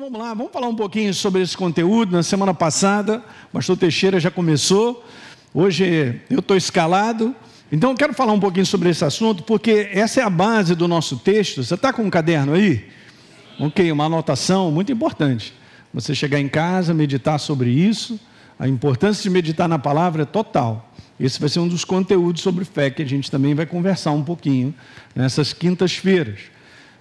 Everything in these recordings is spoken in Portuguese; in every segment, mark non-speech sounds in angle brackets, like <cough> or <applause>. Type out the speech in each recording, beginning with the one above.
Vamos lá, vamos falar um pouquinho sobre esse conteúdo. Na semana passada, o pastor Teixeira já começou. Hoje eu estou escalado. Então eu quero falar um pouquinho sobre esse assunto, porque essa é a base do nosso texto. Você está com um caderno aí? Ok, uma anotação muito importante. Você chegar em casa, meditar sobre isso. A importância de meditar na palavra é total. Esse vai ser um dos conteúdos sobre fé que a gente também vai conversar um pouquinho nessas quintas-feiras.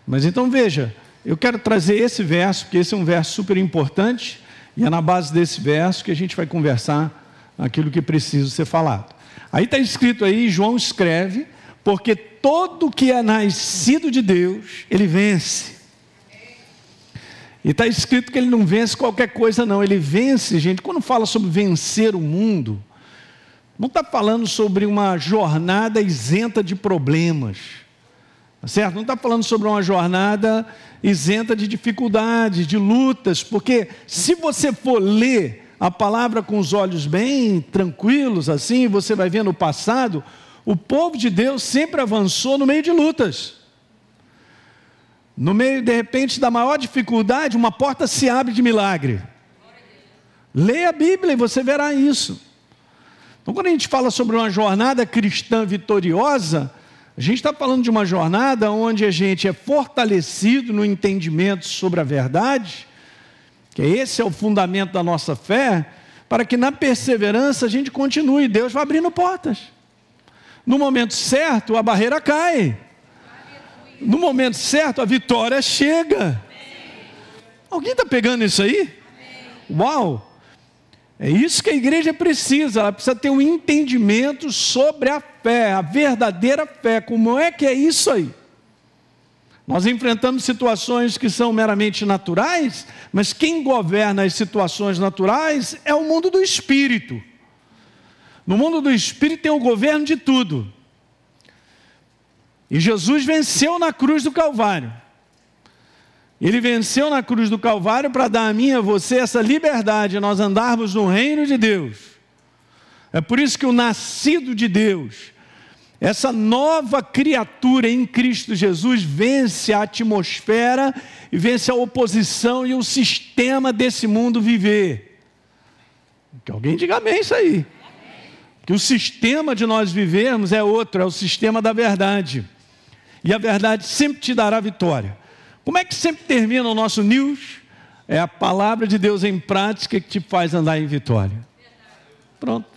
Mas então veja, eu quero trazer esse verso, porque esse é um verso super importante, e é na base desse verso que a gente vai conversar aquilo que precisa ser falado. Aí está escrito aí, João escreve, porque todo que é nascido de Deus, ele vence. E está escrito que ele não vence qualquer coisa, não. Ele vence, gente. Quando fala sobre vencer o mundo, não está falando sobre uma jornada isenta de problemas. Tá certo? Não está falando sobre uma jornada isenta de dificuldades, de lutas, porque se você for ler a palavra com os olhos bem tranquilos, assim, você vai ver no passado, o povo de Deus sempre avançou no meio de lutas. No meio, de repente, da maior dificuldade, uma porta se abre de milagre. Leia a Bíblia e você verá isso. Então, quando a gente fala sobre uma jornada cristã vitoriosa, a gente está falando de uma jornada onde a gente é fortalecido no entendimento sobre a verdade, que esse é o fundamento da nossa fé, para que na perseverança a gente continue. Deus vai abrindo portas. No momento certo, a barreira cai. No momento certo, a vitória chega. Alguém está pegando isso aí? Uau! É isso que a igreja precisa, ela precisa ter um entendimento sobre a fé, a verdadeira fé. Como é que é isso aí? Nós enfrentamos situações que são meramente naturais, mas quem governa as situações naturais é o mundo do espírito. No mundo do espírito tem o governo de tudo. E Jesus venceu na cruz do Calvário. Ele venceu na cruz do Calvário para dar a mim e a você essa liberdade, nós andarmos no reino de Deus. É por isso que o nascido de Deus, essa nova criatura em Cristo Jesus, vence a atmosfera e vence a oposição e o sistema desse mundo viver. Que alguém diga amém isso aí. Que o sistema de nós vivermos é outro, é o sistema da verdade. E a verdade sempre te dará vitória. Como é que sempre termina o nosso news? É a palavra de Deus em prática que te faz andar em vitória. Pronto.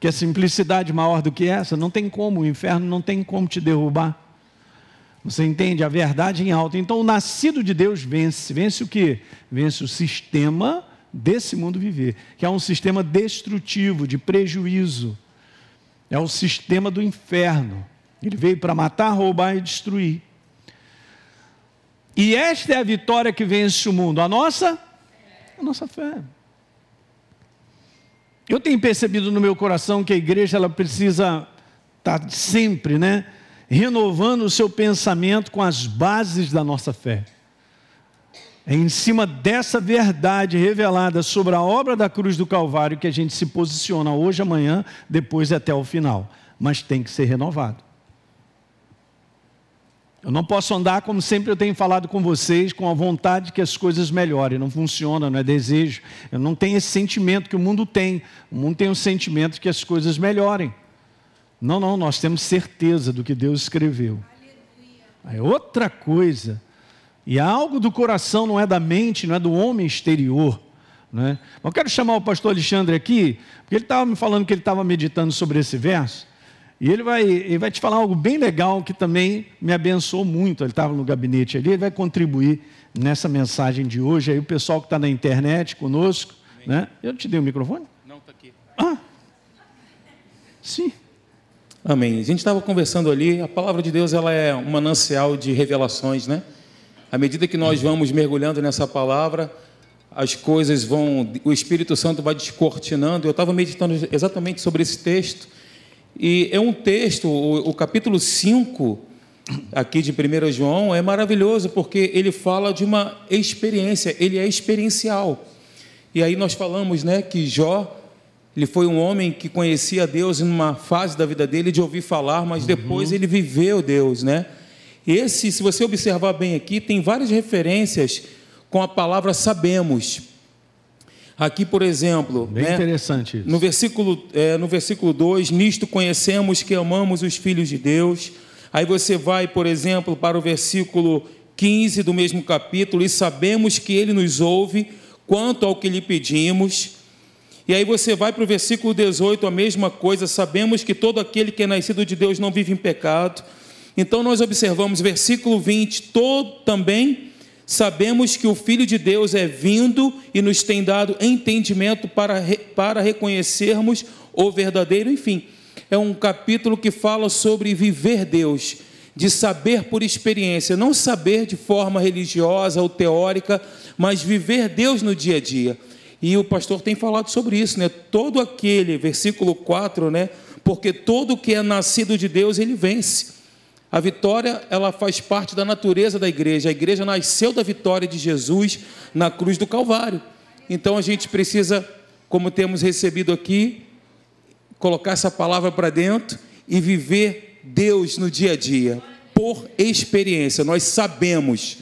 Que simplicidade maior do que essa? Não tem como, o inferno não tem como te derrubar. Você entende? A verdade em alta. Então, o nascido de Deus vence. Vence o que? Vence o sistema desse mundo viver, que é um sistema destrutivo, de prejuízo. É o sistema do inferno. Ele veio para matar, roubar e destruir. E esta é a vitória que vence o mundo. A nossa? A nossa fé. Eu tenho percebido no meu coração que a igreja ela precisa estar tá sempre, né, renovando o seu pensamento com as bases da nossa fé. É em cima dessa verdade revelada sobre a obra da cruz do Calvário que a gente se posiciona hoje, amanhã, depois e até o final. Mas tem que ser renovado. Eu não posso andar como sempre eu tenho falado com vocês, com a vontade que as coisas melhorem. Não funciona, não é desejo. Eu não tenho esse sentimento que o mundo tem. O mundo tem o sentimento que as coisas melhorem. Não, não, nós temos certeza do que Deus escreveu. É outra coisa. E algo do coração não é da mente, não é do homem exterior. Né? Eu quero chamar o pastor Alexandre aqui, porque ele estava me falando que ele estava meditando sobre esse verso. E ele vai, ele vai te falar algo bem legal que também me abençoou muito. Ele estava no gabinete ali, ele vai contribuir nessa mensagem de hoje. Aí o pessoal que está na internet conosco, né? Eu te dei o microfone? Não, está aqui. Ah, sim. Amém. A gente estava conversando ali, a palavra de Deus ela é um manancial de revelações, né? À medida que nós vamos mergulhando nessa palavra, as coisas vão, o Espírito Santo vai descortinando. Eu estava meditando exatamente sobre esse texto e é um texto, o, o capítulo 5 aqui de 1 João é maravilhoso porque ele fala de uma experiência, ele é experiencial. E aí nós falamos, né, que Jó, ele foi um homem que conhecia Deus em uma fase da vida dele de ouvir falar, mas depois uhum. ele viveu Deus, né? Esse, se você observar bem aqui, tem várias referências com a palavra sabemos. Aqui, por exemplo, Bem né, interessante isso. no versículo, é, no versículo 2, nisto conhecemos que amamos os filhos de Deus. Aí você vai, por exemplo, para o versículo 15 do mesmo capítulo, e sabemos que ele nos ouve quanto ao que lhe pedimos. E aí você vai para o versículo 18, a mesma coisa, sabemos que todo aquele que é nascido de Deus não vive em pecado. Então nós observamos versículo 20, todo também sabemos que o Filho de Deus é vindo e nos tem dado entendimento para, para reconhecermos o verdadeiro. Enfim, é um capítulo que fala sobre viver Deus, de saber por experiência, não saber de forma religiosa ou teórica, mas viver Deus no dia a dia. E o pastor tem falado sobre isso, né? Todo aquele, versículo 4, né? Porque todo que é nascido de Deus, ele vence. A vitória, ela faz parte da natureza da igreja. A igreja nasceu da vitória de Jesus na cruz do Calvário. Então a gente precisa, como temos recebido aqui, colocar essa palavra para dentro e viver Deus no dia a dia, por experiência. Nós sabemos,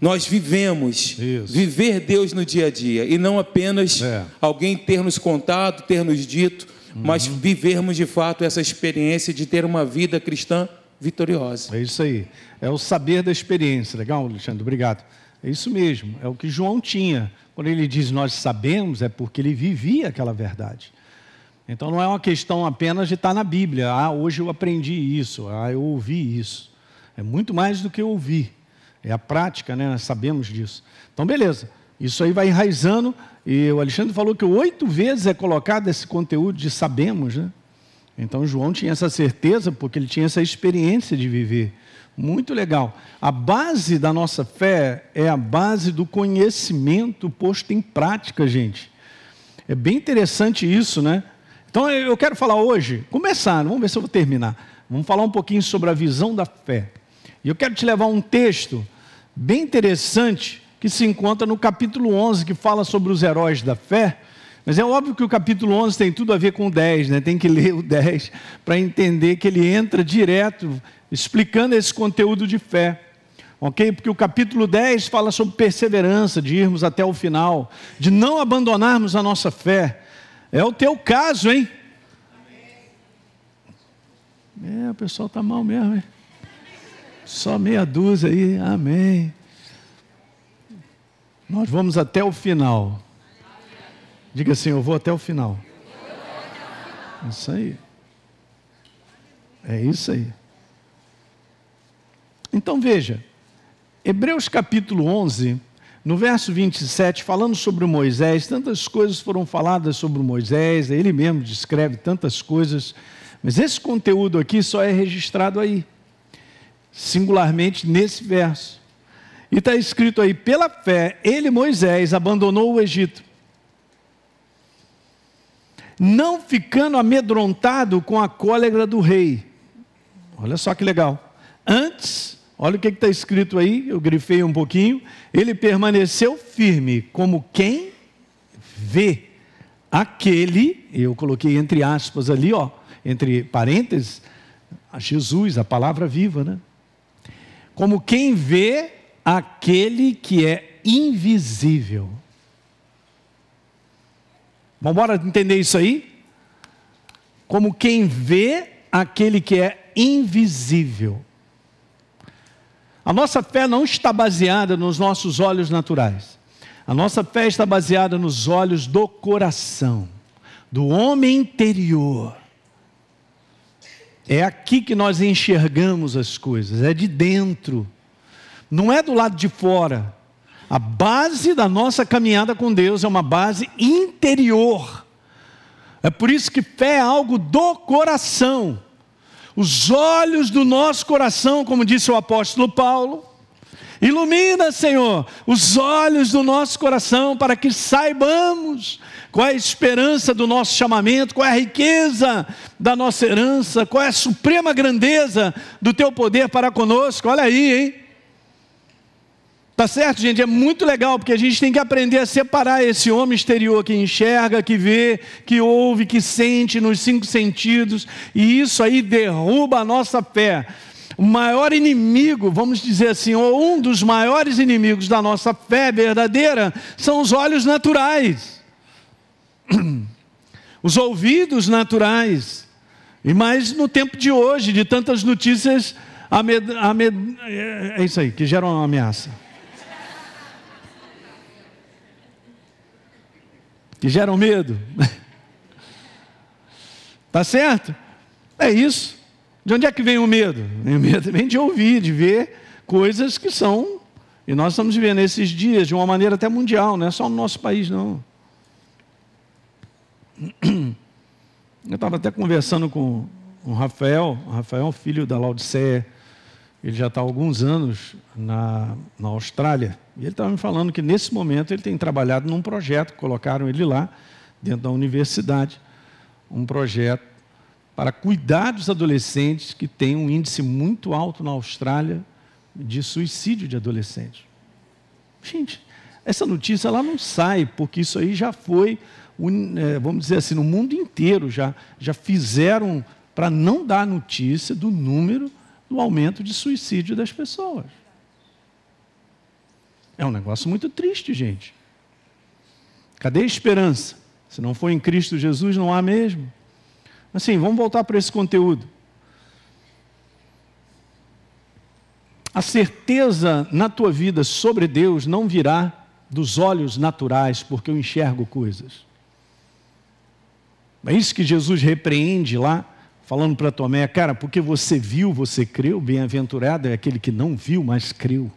nós vivemos, Isso. viver Deus no dia a dia e não apenas É. alguém ter nos contado, ter nos dito, mas vivermos de fato essa experiência de ter uma vida cristã vitoriosa. É isso aí. É o saber da experiência. Legal, Alexandre? Obrigado. É isso mesmo. É o que João tinha. Quando ele diz nós sabemos, é porque ele vivia aquela verdade. Então não é uma questão apenas de estar na Bíblia. Ah, hoje eu aprendi isso. Ah, eu ouvi isso. É muito mais do que ouvir. É a prática, né? Nós sabemos disso. Então, beleza. Isso aí vai enraizando. E o Alexandre falou que oito vezes é colocado esse conteúdo de sabemos, né? Então João tinha essa certeza porque ele tinha essa experiência de viver. Muito legal. A base da nossa fé é a base do conhecimento posto em prática, gente. É bem interessante isso, né? Então eu quero falar hoje, começar, vamos ver se eu vou terminar. Vamos falar um pouquinho sobre a visão da fé. E eu quero te levar a um texto bem interessante que se encontra no capítulo 11, que fala sobre os heróis da fé. Mas é óbvio que o capítulo 11 tem tudo a ver com o 10, né? tem que ler o 10 para entender que ele entra direto explicando esse conteúdo de fé. Ok? Porque o capítulo 10 fala sobre perseverança, de irmos até o final, de não abandonarmos a nossa fé. É o teu caso, hein? É, o pessoal está mal mesmo, hein? Só meia dúzia aí, amém. Nós vamos até o final. Diga assim, eu vou até o final. Isso aí. É isso aí. Então veja, Hebreus capítulo 11, no verso 27, falando sobre Moisés, tantas coisas foram faladas sobre Moisés, ele mesmo descreve tantas coisas, mas esse conteúdo aqui só é registrado aí, singularmente nesse verso. E está escrito aí: pela fé, ele, Moisés, abandonou o Egito não ficando amedrontado com a cólera do rei. Olha só que legal. Antes, olha o que está escrito aí, eu grifei um pouquinho. Ele permaneceu firme, como quem vê aquele, eu coloquei entre aspas ali, ó, entre parênteses, Jesus, a palavra viva, né? Como quem vê aquele que é invisível. Vamos embora entender isso aí? Como quem vê aquele que é invisível. A nossa fé não está baseada nos nossos olhos naturais. A nossa fé está baseada nos olhos do coração, do homem interior. É aqui que nós enxergamos as coisas, é de dentro, não é do lado de fora. A base da nossa caminhada com Deus é uma base interior. É por isso que fé é algo do coração. Os olhos do nosso coração, como disse o apóstolo Paulo, ilumina, Senhor, os olhos do nosso coração para que saibamos qual é a esperança do nosso chamamento, qual é a riqueza da nossa herança, qual é a suprema grandeza do teu poder para conosco. Olha aí, hein? Tá certo, gente? É muito legal, porque a gente tem que aprender a separar esse homem exterior que enxerga, que vê, que ouve, que sente nos cinco sentidos, e isso aí derruba a nossa fé. o maior inimigo, vamos dizer assim, ou um dos maiores inimigos da nossa fé verdadeira, são os olhos naturais, <clears throat> os ouvidos naturais. E mais no tempo de hoje, de tantas notícias, amed, amed, é isso aí, que geram uma ameaça. Que geram medo. <laughs> Tá certo? É isso. De onde é que vem o medo? O medo vem de ouvir, de ver coisas que são. E nós estamos vivendo esses dias de uma maneira até mundial, não é só no nosso país, não. <clears throat> Eu estava até conversando com o Rafael, o Rafael, filho da Laodiceia, ele já está há alguns anos na, na Austrália, e ele estava me falando que nesse momento ele tem trabalhado num projeto, colocaram ele lá, dentro da universidade, um projeto para cuidar dos adolescentes que têm um índice muito alto na Austrália de suicídio de adolescentes. Gente, essa notícia ela não sai, porque isso aí já foi, é, vamos dizer assim, no mundo inteiro já, já fizeram para não dar notícia do número do aumento de suicídio das pessoas. É um negócio muito triste, gente. Cadê a esperança? Se não for em Cristo Jesus, não há mesmo. Assim, vamos voltar para esse conteúdo. A certeza na tua vida sobre Deus não virá dos olhos naturais, porque eu enxergo coisas. É isso que Jesus repreende lá, falando para Tomé, cara, porque você viu, você creu, bem-aventurado é aquele que não viu, mas creu.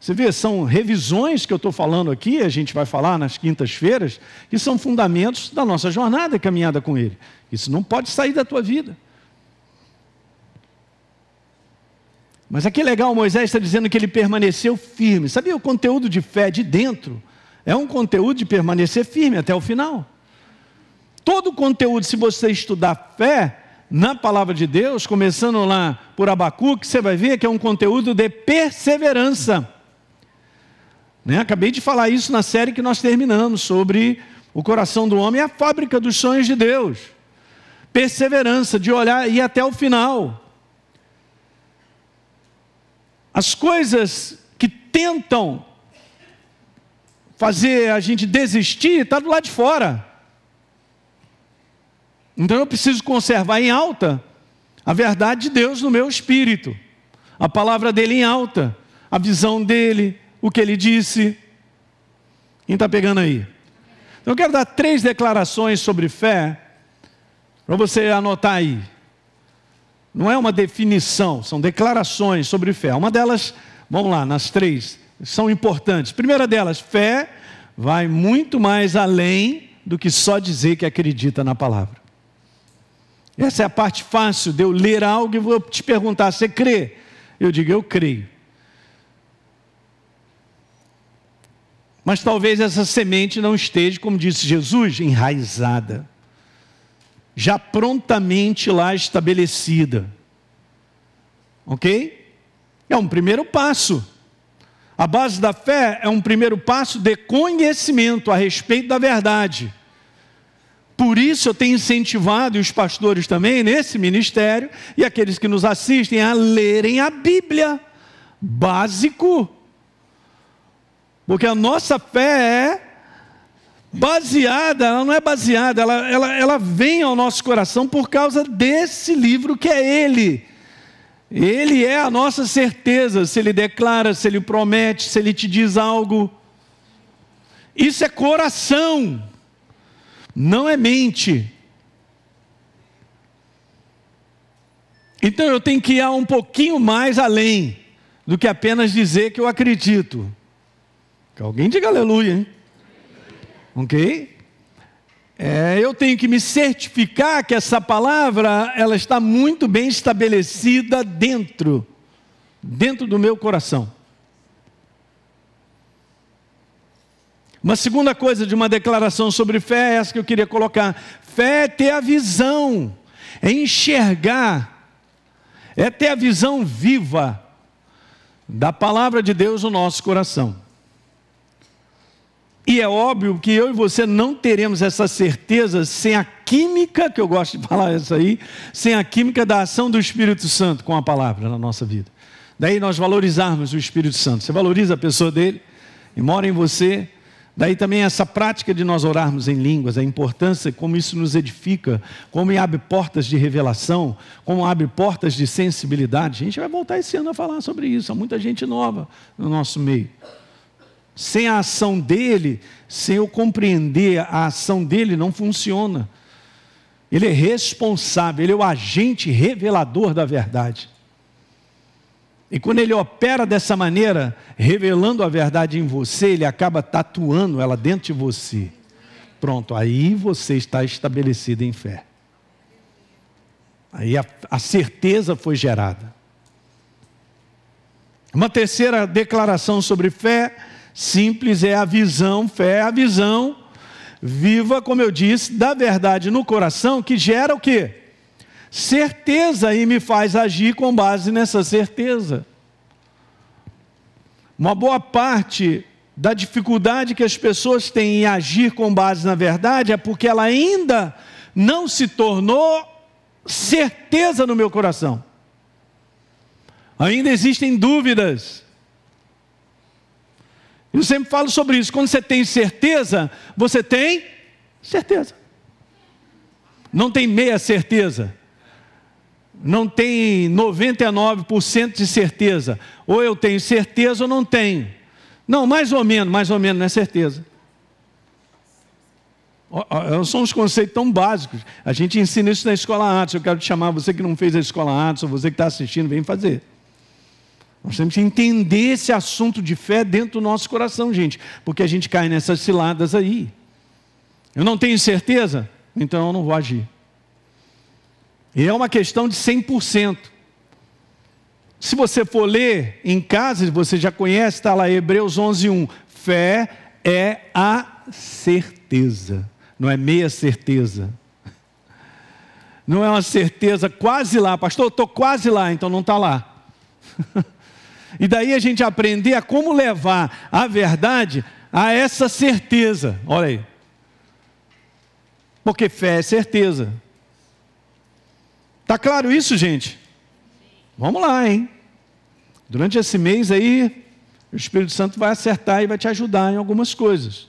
Você vê, são revisões que eu estou falando aqui, a gente vai falar nas quintas-feiras, que são fundamentos da nossa jornada caminhada com Ele. Isso não pode sair da tua vida. Mas aqui é legal, Moisés está dizendo que ele permaneceu firme. Sabia o conteúdo de fé de dentro? É um conteúdo de permanecer firme até o final. Todo o conteúdo, se você estudar fé na palavra de Deus, começando lá por Abacuque, você vai ver que é um conteúdo de perseverança. Né? Acabei de falar isso na série que nós terminamos sobre o coração do homem, a fábrica dos sonhos de Deus. Perseverança, de olhar e ir até o final. As coisas que tentam fazer a gente desistir, está do lado de fora. Então eu preciso conservar em alta a verdade de Deus no meu espírito, a palavra dele em alta, a visão dele, o que ele disse. Quem está pegando aí? Então eu quero dar três declarações sobre fé, para você anotar aí. Não é uma definição, são declarações sobre fé. Uma delas, vamos lá, nas três, são importantes. Primeira delas, fé vai muito mais além do que só dizer que acredita na palavra. Essa é a parte fácil de eu ler algo e vou te perguntar: você crê? Eu digo, eu creio. Mas talvez essa semente não esteja, como disse Jesus, enraizada, já prontamente lá estabelecida. Ok? É um primeiro passo. A base da fé é um primeiro passo de conhecimento a respeito da verdade. Por isso eu tenho incentivado, os pastores também, nesse ministério, e aqueles que nos assistem, a lerem a Bíblia. Básico. Porque a nossa fé é baseada, ela não é baseada, ela, ela, ela vem ao nosso coração por causa desse livro que é Ele. Ele é a nossa certeza, se Ele declara, se Ele promete, se Ele te diz algo. Isso é coração, não é mente. Então eu tenho que ir um pouquinho mais além do que apenas dizer que eu acredito. Que alguém diga aleluia, hein? Ok? É, eu tenho que me certificar que essa palavra ela está muito bem estabelecida dentro, dentro do meu coração. Uma segunda coisa de uma declaração sobre fé é essa que eu queria colocar: fé é ter a visão, é enxergar, é ter a visão viva da palavra de Deus no nosso coração. E é óbvio que eu e você não teremos essa certeza sem a química, que eu gosto de falar isso aí, sem a química da ação do Espírito Santo com a palavra na nossa vida. Daí nós valorizarmos o Espírito Santo. Você valoriza a pessoa dele e mora em você. Daí também essa prática de nós orarmos em línguas, a importância, como isso nos edifica, como abre portas de revelação, como abre portas de sensibilidade. A gente vai voltar esse ano a falar sobre isso. Há muita gente nova no nosso meio. Sem a ação dele, sem eu compreender a ação dele, não funciona. Ele é responsável, ele é o agente revelador da verdade. E quando ele opera dessa maneira, revelando a verdade em você, ele acaba tatuando ela dentro de você. Pronto, aí você está estabelecido em fé. Aí a, a certeza foi gerada. Uma terceira declaração sobre fé Simples é a visão, fé é a visão viva, como eu disse, da verdade no coração, que gera o quê? Certeza e me faz agir com base nessa certeza. Uma boa parte da dificuldade que as pessoas têm em agir com base na verdade é porque ela ainda não se tornou certeza no meu coração. Ainda existem dúvidas. Eu sempre falo sobre isso. Quando você tem certeza, você tem certeza. Não tem meia certeza. Não tem 99% de certeza. Ou eu tenho certeza ou não tenho. Não, mais ou menos, mais ou menos, não é certeza. São uns conceitos tão básicos. A gente ensina isso na escola Atos. Eu quero te chamar, você que não fez a escola Atos, ou você que está assistindo, vem fazer. Nós temos que entender esse assunto de fé dentro do nosso coração, gente, porque a gente cai nessas ciladas aí. Eu não tenho certeza, então eu não vou agir. E é uma questão de 100%. Se você for ler em casa, você já conhece, está lá Hebreus 11:1. Fé é a certeza, não é meia certeza. Não é uma certeza quase lá, pastor, estou quase lá, então não está lá. <laughs> E daí a gente aprender a como levar a verdade a essa certeza. Olha aí. Porque fé é certeza. Tá claro isso, gente? Vamos lá, hein? Durante esse mês aí, o Espírito Santo vai acertar e vai te ajudar em algumas coisas.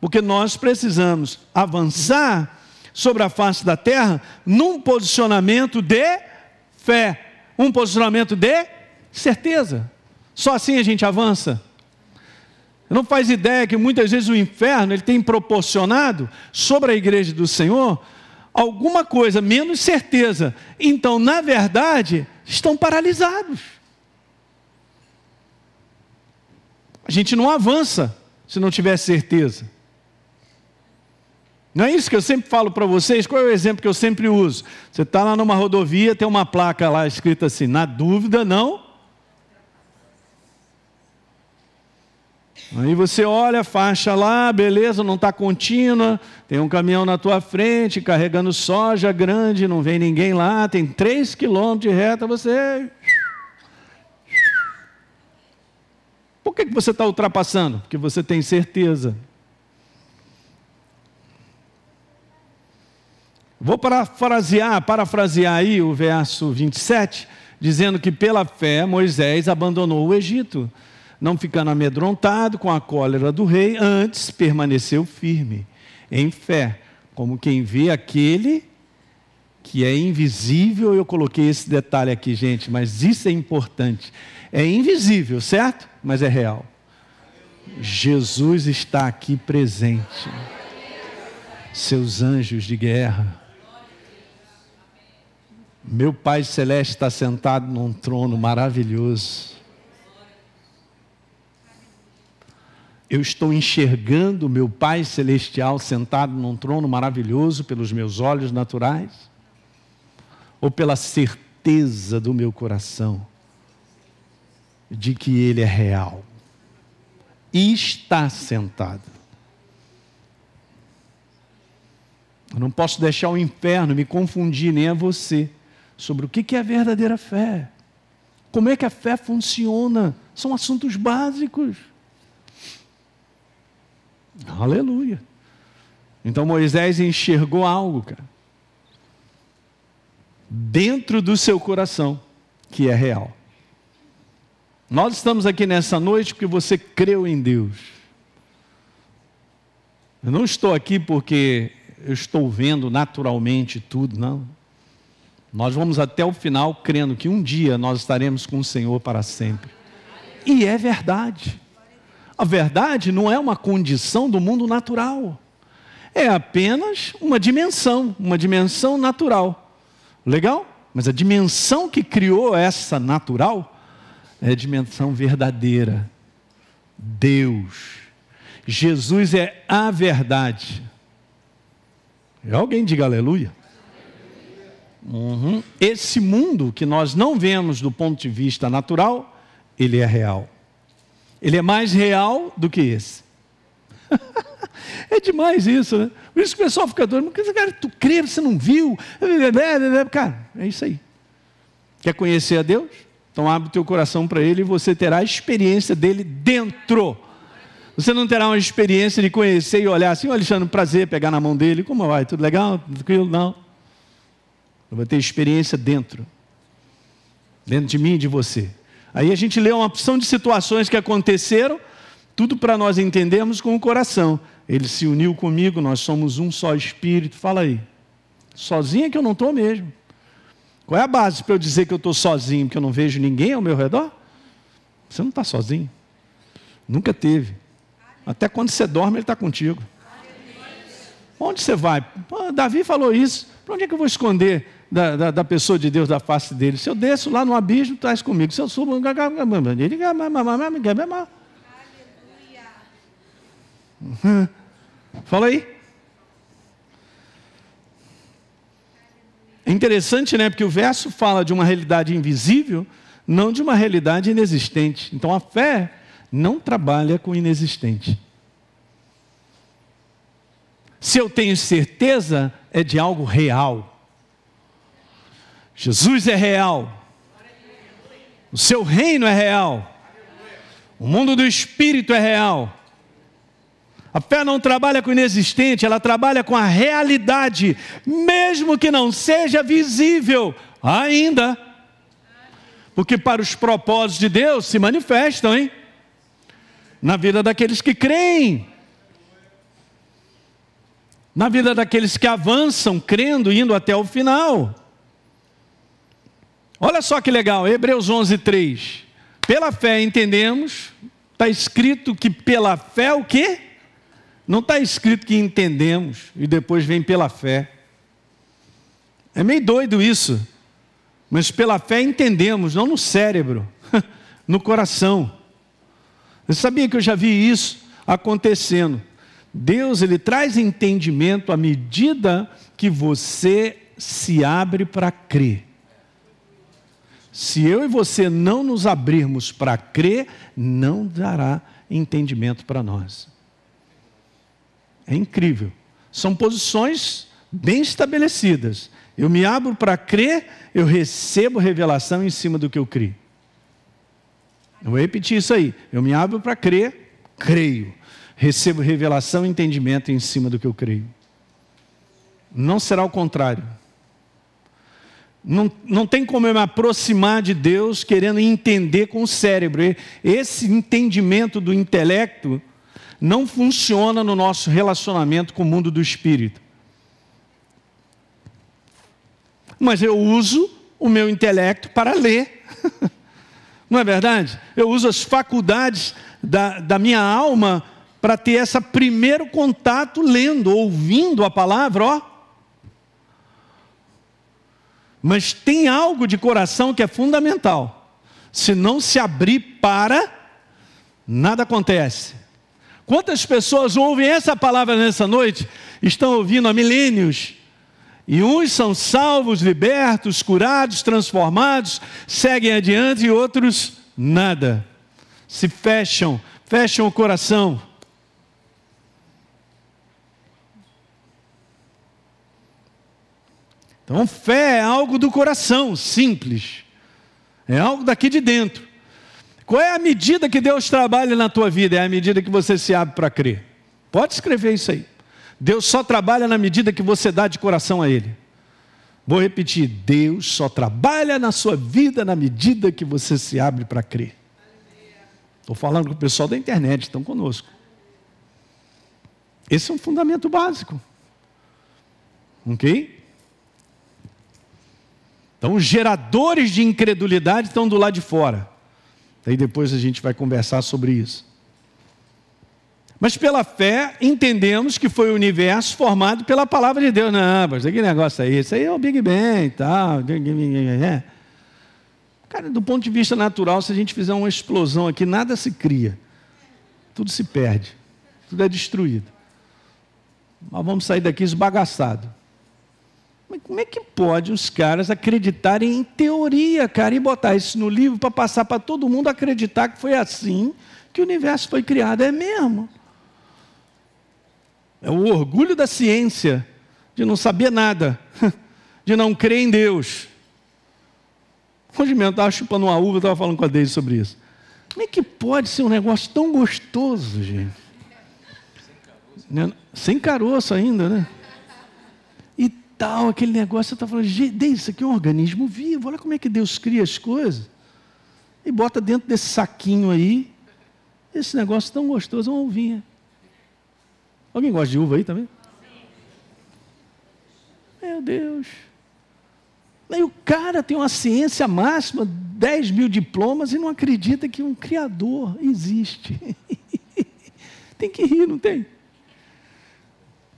Porque nós precisamos avançar sobre a face da terra num posicionamento de fé, um posicionamento de certeza. Só assim a gente avança. Não faz ideia que muitas vezes o inferno ele tem proporcionado sobre a igreja do Senhor alguma coisa, menos certeza. Então, na verdade, estão paralisados. A gente não avança se não tiver certeza. Não é isso que eu sempre falo para vocês? Qual é o exemplo que eu sempre uso? Você está lá numa rodovia, tem uma placa lá escrita assim: na dúvida, não Aí você olha a faixa lá, beleza, não está contínua, tem um caminhão na tua frente carregando soja grande, não vem ninguém lá, tem três quilômetros de reta, você. Por que, que você está ultrapassando? Porque você tem certeza. Vou parafrasear, parafrasear aí o verso 27, dizendo que pela fé Moisés abandonou o Egito não ficando amedrontado com a cólera do rei, antes permaneceu firme, em fé, como quem vê aquele que é invisível. Eu coloquei esse detalhe aqui, gente, mas isso é importante. É invisível, certo? Mas é real. Jesus está aqui presente. Seus anjos de guerra. Meu Pai Celeste está sentado num trono maravilhoso. Eu estou enxergando meu Pai Celestial sentado num trono maravilhoso pelos meus olhos naturais? Ou pela certeza do meu coração de que Ele é real e está sentado? Eu não posso deixar o inferno me confundir, nem a você, sobre o que é a verdadeira fé. Como é que a fé funciona? São assuntos básicos. Aleluia. Então Moisés enxergou algo, cara. dentro do seu coração, que é real. Nós estamos aqui nessa noite porque você creu em Deus. Eu não estou aqui porque eu estou vendo naturalmente tudo, não. Nós vamos até o final crendo que um dia nós estaremos com o Senhor para sempre. E é verdade. A verdade não é uma condição do mundo natural. É apenas uma dimensão, uma dimensão natural. Legal? Mas a dimensão que criou essa natural é a dimensão verdadeira. Deus. Jesus é a verdade. E alguém diga aleluia. Uhum. Esse mundo que nós não vemos do ponto de vista natural, ele é real. Ele é mais real do que esse. <laughs> é demais isso, né? Por isso que o pessoal fica doido. Mas, cara, tu crê, você não viu? Cara, é isso aí. Quer conhecer a Deus? Então abre o teu coração para Ele e você terá a experiência dele dentro. Você não terá uma experiência de conhecer e olhar assim, oh, Alexandre, prazer pegar na mão dele. Como vai? Tudo legal? Tranquilo? Não. Eu vou ter experiência dentro. Dentro de mim e de você. Aí a gente lê uma opção de situações que aconteceram, tudo para nós entendermos com o coração. Ele se uniu comigo, nós somos um só espírito. Fala aí. Sozinho é que eu não estou mesmo. Qual é a base para eu dizer que eu estou sozinho, porque eu não vejo ninguém ao meu redor? Você não está sozinho. Nunca teve. Até quando você dorme, ele está contigo. Onde você vai? Davi falou isso. Para onde é que eu vou esconder da, da, da, pessoa de Deus da face dele? Se eu desço lá no abismo, traz comigo. Se eu subo, ele Fala aí. É interessante, né? Porque o verso fala de uma realidade invisível, não de uma realidade inexistente. Então a fé não trabalha com o inexistente. Se eu tenho certeza, é de algo real. Jesus é real. O seu reino é real. O mundo do espírito é real. A fé não trabalha com o inexistente, ela trabalha com a realidade, mesmo que não seja visível ainda. Porque para os propósitos de Deus se manifestam, hein? Na vida daqueles que creem na vida daqueles que avançam crendo, indo até o final. Olha só que legal, Hebreus 11, 3. Pela fé entendemos, está escrito que pela fé o quê? Não está escrito que entendemos e depois vem pela fé. É meio doido isso, mas pela fé entendemos, não no cérebro, <laughs> no coração. Eu sabia que eu já vi isso acontecendo. Deus ele traz entendimento à medida que você se abre para crer. Se eu e você não nos abrirmos para crer, não dará entendimento para nós. É incrível. São posições bem estabelecidas. Eu me abro para crer, eu recebo revelação em cima do que eu criei. Eu vou repetir isso aí. Eu me abro para crer, creio recebo revelação e entendimento em cima do que eu creio. Não será o contrário. Não, não tem como eu me aproximar de Deus querendo entender com o cérebro. Esse entendimento do intelecto não funciona no nosso relacionamento com o mundo do espírito. Mas eu uso o meu intelecto para ler. <laughs> Não é verdade? Eu uso as faculdades da, da minha alma para ter esse primeiro contato lendo, ouvindo a palavra, ó. Mas tem algo de coração que é fundamental. Se não se abrir para, nada acontece. Quantas pessoas ouvem essa palavra nessa noite? Estão ouvindo há milênios. E uns são salvos, libertos, curados, transformados, seguem adiante e outros nada. Se fecham, fecham o coração. Então, fé é algo do coração, simples. É algo daqui de dentro. Qual é a medida que Deus trabalha na tua vida? É a medida que você se abre para crer. Pode escrever isso aí. Deus só trabalha na medida que você dá de coração a Ele. Vou repetir: Deus só trabalha na sua vida na medida que você se abre para crer. Estou falando com o pessoal da internet, estão conosco. Esse é um fundamento básico. Ok? Então, os geradores de incredulidade estão do lado de fora. Daí depois a gente vai conversar sobre isso. Mas pela fé, entendemos que foi o universo formado pela palavra de Deus. Não, mas que negócio aí? Isso aí é o Big Bang e tal. É. Cara, do ponto de vista natural, se a gente fizer uma explosão aqui, nada se cria. Tudo se perde. Tudo é destruído. Mas vamos sair daqui esbagaçado. Mas como é que pode os caras acreditarem em teoria, cara, e botar isso no livro para passar para todo mundo acreditar que foi assim que o universo foi criado? É mesmo. É o orgulho da ciência de não saber nada, <laughs> de não crer em Deus. Hoje mesmo eu estava chupando uma uva, estava falando com a Deise sobre isso. Como é que pode ser um negócio tão gostoso, gente? Sem caroço ainda, né? E tal, aquele negócio, você está falando, Deise, isso aqui é um organismo vivo, olha como é que Deus cria as coisas. E bota dentro desse saquinho aí, esse negócio tão gostoso, uma uvinha. Alguém gosta de uva aí também? Meu Deus. Aí o cara tem uma ciência máxima, 10 mil diplomas, e não acredita que um Criador existe. <laughs> tem que rir, não tem?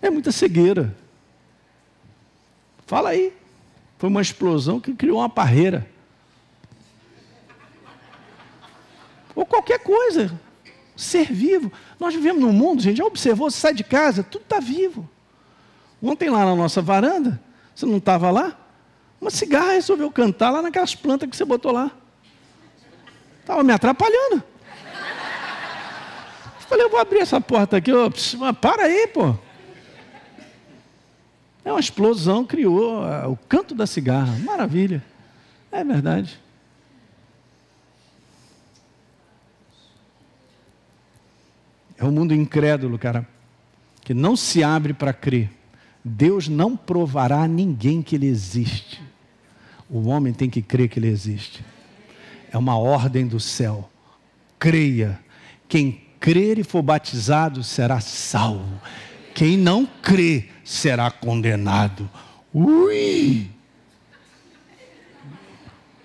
É muita cegueira. Fala aí. Foi uma explosão que criou uma parreira. Ou qualquer coisa ser vivo. Nós vivemos num mundo, gente, já observou, você sai de casa, tudo está vivo. Ontem lá na nossa varanda, você não estava lá? Uma cigarra resolveu cantar lá naquelas plantas que você botou lá. Estava me atrapalhando. Falei, eu vou abrir essa porta aqui, ô, para aí, pô. É uma explosão, criou o canto da cigarra. Maravilha. É verdade. É um mundo incrédulo, cara, que não se abre para crer. Deus não provará a ninguém que ele existe. O homem tem que crer que ele existe. É uma ordem do céu. Creia. Quem crer e for batizado será salvo. Quem não crê será condenado. Ui!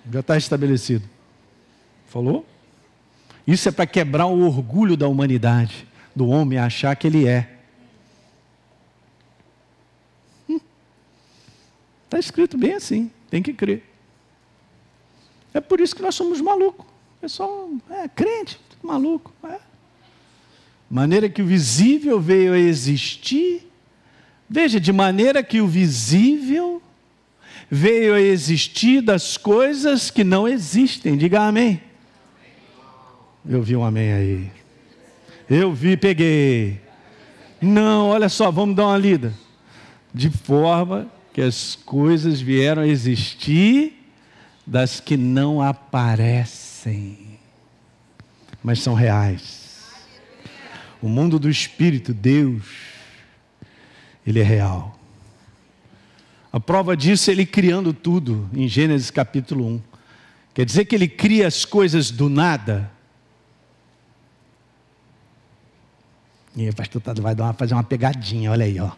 Já está estabelecido. Falou? Isso é para quebrar o orgulho da humanidade, do homem achar que ele é. Está hum. escrito bem assim, tem que crer. É por isso que nós somos malucos. É só é, crente, maluco. É. Maneira que o visível veio a existir. Veja, de maneira que o visível veio a existir das coisas que não existem. Diga amém. Eu vi um amém aí. Eu vi, peguei. Não, olha só, vamos dar uma lida. De forma que as coisas vieram a existir das que não aparecem, mas são reais. O mundo do espírito, Deus, ele é real. A prova disso é ele criando tudo, em Gênesis capítulo 1. Quer dizer que ele cria as coisas do nada? E o pastor vai dar fazer uma pegadinha, olha aí, ó.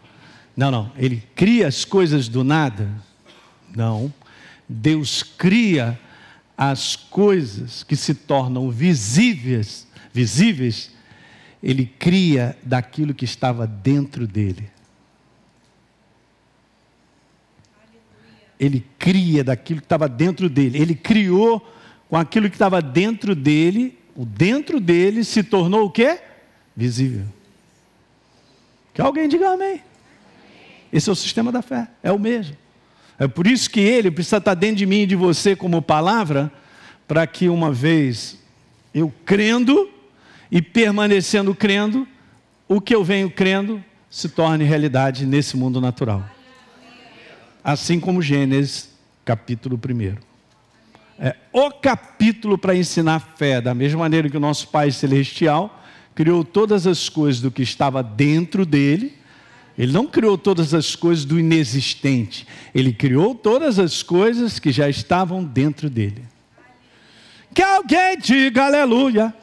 Não, não, ele cria as coisas do nada? Não. Deus cria as coisas que se tornam visíveis, visíveis, ele cria daquilo que estava dentro dele. Ele cria daquilo que estava dentro dele. Ele criou com aquilo que estava dentro dele, o dentro dele se tornou o quê? Visível. Que alguém diga amém. Esse é o sistema da fé, é o mesmo. É por isso que ele precisa estar dentro de mim e de você como palavra, para que uma vez eu crendo e permanecendo crendo, o que eu venho crendo se torne realidade nesse mundo natural. Assim como Gênesis, capítulo 1. É o capítulo para ensinar fé, da mesma maneira que o nosso Pai Celestial criou todas as coisas do que estava dentro dele, Ele não criou todas as coisas do inexistente. Ele criou todas as coisas que já estavam dentro dele. Que alguém diga aleluia.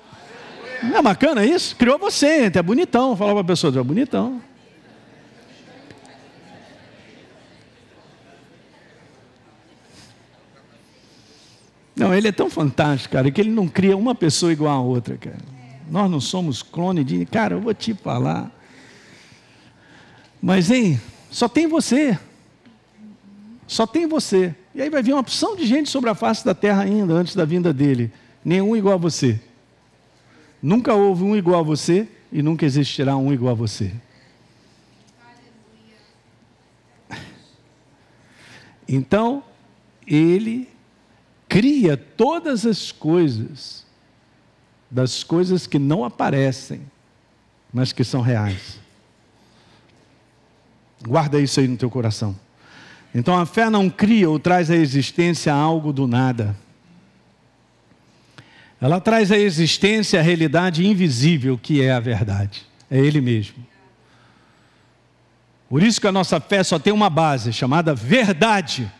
Não é bacana isso? Criou você, é bonitão. Fala para a pessoa, é bonitão. Não, ele é tão fantástico, cara, que ele não cria uma pessoa igual a outra, cara. Nós não somos clone de. Cara, eu vou te falar. Mas, hein, só tem você. Só tem você. E aí vai vir uma opção de gente sobre a face da terra ainda, antes da vinda dele. Nenhum igual a você. Nunca houve um igual a você e nunca existirá um igual a você. <laughs> Então, ele cria todas as coisas das coisas que não aparecem, mas que são reais. Guarda isso aí no teu coração. Então a fé não cria ou traz à existência algo do nada. Ela traz à existência a realidade invisível que é a verdade. É Ele mesmo. Por isso que a nossa fé só tem uma base, chamada verdade.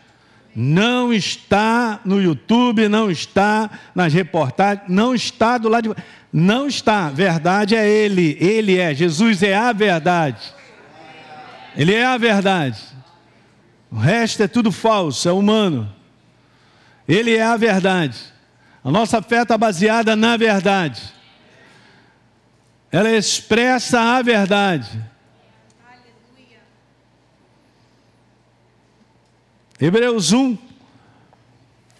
Não está no YouTube, não está nas reportagens, não está do lado de. Não está. Verdade é Ele. Ele é. Jesus é a verdade. Ele é a verdade. O resto é tudo falso, é humano. Ele é a verdade. A nossa fé está baseada na verdade. Ela expressa a verdade. Hebreus 1.